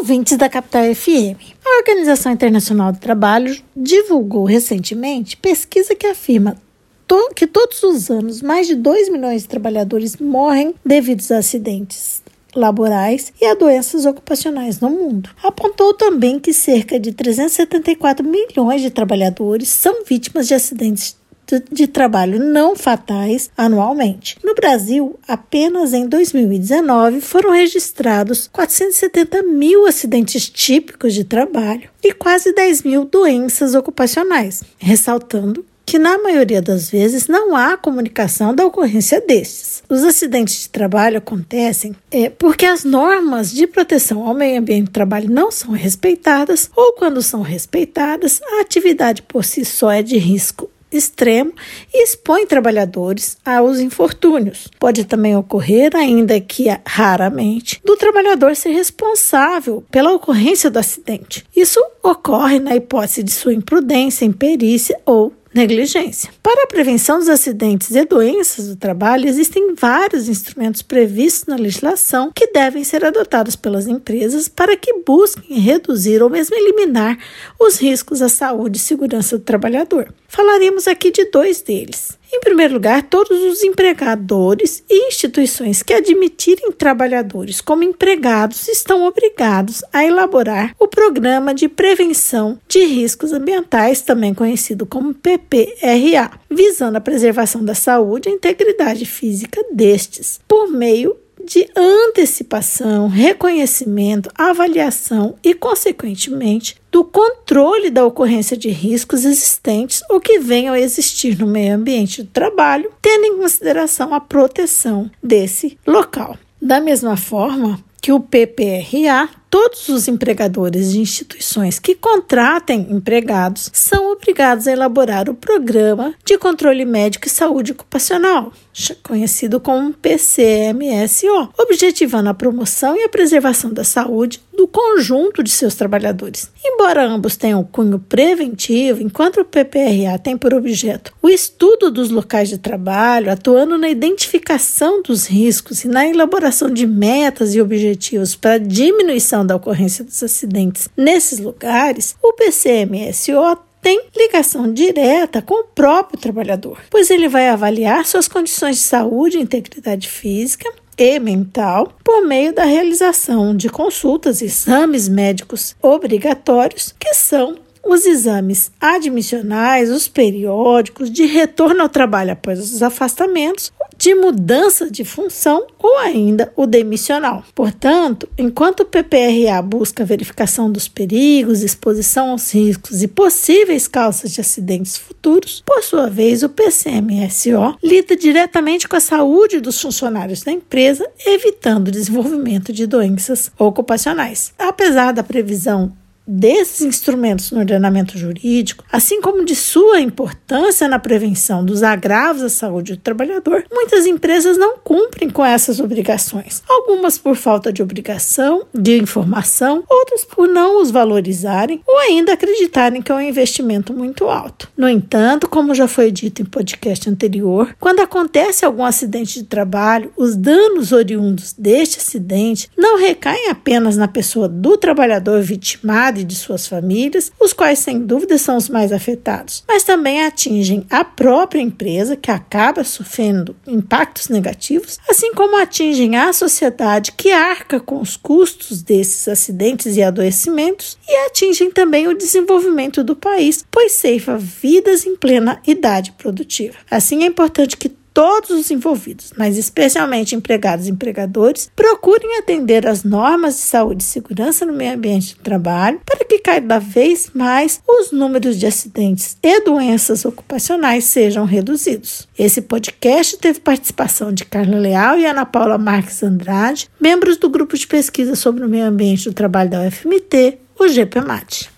Ouvintes da Capital FM. A Organização Internacional do Trabalho divulgou recentemente pesquisa que afirma to que todos os anos mais de 2 milhões de trabalhadores morrem devido a acidentes laborais e a doenças ocupacionais no mundo. Apontou também que cerca de 374 milhões de trabalhadores são vítimas de acidentes de trabalho não fatais anualmente. No Brasil, apenas em 2019 foram registrados 470 mil acidentes típicos de trabalho e quase 10 mil doenças ocupacionais, ressaltando que na maioria das vezes não há comunicação da ocorrência destes. Os acidentes de trabalho acontecem é, porque as normas de proteção ao meio ambiente do trabalho não são respeitadas ou quando são respeitadas, a atividade por si só é de risco extremo e expõe trabalhadores aos infortúnios. Pode também ocorrer, ainda que raramente, do trabalhador ser responsável pela ocorrência do acidente. Isso ocorre na hipótese de sua imprudência, imperícia ou negligência. Para a prevenção dos acidentes e doenças do trabalho, existem vários instrumentos previstos na legislação que devem ser adotados pelas empresas para que busquem reduzir ou mesmo eliminar os riscos à saúde e segurança do trabalhador. Falaremos aqui de dois deles. Em primeiro lugar, todos os empregadores e instituições que admitirem trabalhadores como empregados estão obrigados a elaborar o Programa de Prevenção de Riscos Ambientais, também conhecido como PPRA, visando a preservação da saúde e integridade física destes, por meio de antecipação, reconhecimento, avaliação e, consequentemente, do controle da ocorrência de riscos existentes ou que venham a existir no meio ambiente do trabalho, tendo em consideração a proteção desse local. Da mesma forma que o PPRA todos os empregadores de instituições que contratem empregados são obrigados a elaborar o Programa de Controle Médico e Saúde Ocupacional, conhecido como PCMSO, objetivando a promoção e a preservação da saúde do conjunto de seus trabalhadores. Embora ambos tenham cunho preventivo, enquanto o PPRA tem por objeto o estudo dos locais de trabalho, atuando na identificação dos riscos e na elaboração de metas e objetivos para diminuição da ocorrência dos acidentes nesses lugares, o PCMSO tem ligação direta com o próprio trabalhador, pois ele vai avaliar suas condições de saúde e integridade física e mental por meio da realização de consultas e exames médicos obrigatórios, que são os exames admissionais, os periódicos, de retorno ao trabalho após os afastamentos, de mudança de função ou ainda o demissional. Portanto, enquanto o PPRA busca a verificação dos perigos, exposição aos riscos e possíveis causas de acidentes futuros, por sua vez, o PCMSO lida diretamente com a saúde dos funcionários da empresa, evitando o desenvolvimento de doenças ocupacionais. Apesar da previsão desses instrumentos no ordenamento jurídico, assim como de sua importância na prevenção dos agravos à saúde do trabalhador, muitas empresas não cumprem com essas obrigações. Algumas por falta de obrigação, de informação, outras por não os valorizarem ou ainda acreditarem que é um investimento muito alto. No entanto, como já foi dito em podcast anterior, quando acontece algum acidente de trabalho, os danos oriundos deste acidente não recaem apenas na pessoa do trabalhador vitimado de suas famílias, os quais sem dúvida são os mais afetados, mas também atingem a própria empresa, que acaba sofrendo impactos negativos, assim como atingem a sociedade, que arca com os custos desses acidentes e adoecimentos, e atingem também o desenvolvimento do país, pois ceifa vidas em plena idade produtiva. Assim, é importante que todos os envolvidos, mas especialmente empregados e empregadores, procurem atender às normas de saúde e segurança no meio ambiente do trabalho para que cada vez mais os números de acidentes e doenças ocupacionais sejam reduzidos. Esse podcast teve participação de Carla Leal e Ana Paula Marques Andrade, membros do grupo de pesquisa sobre o meio ambiente do trabalho da UFMT, o GPMAT.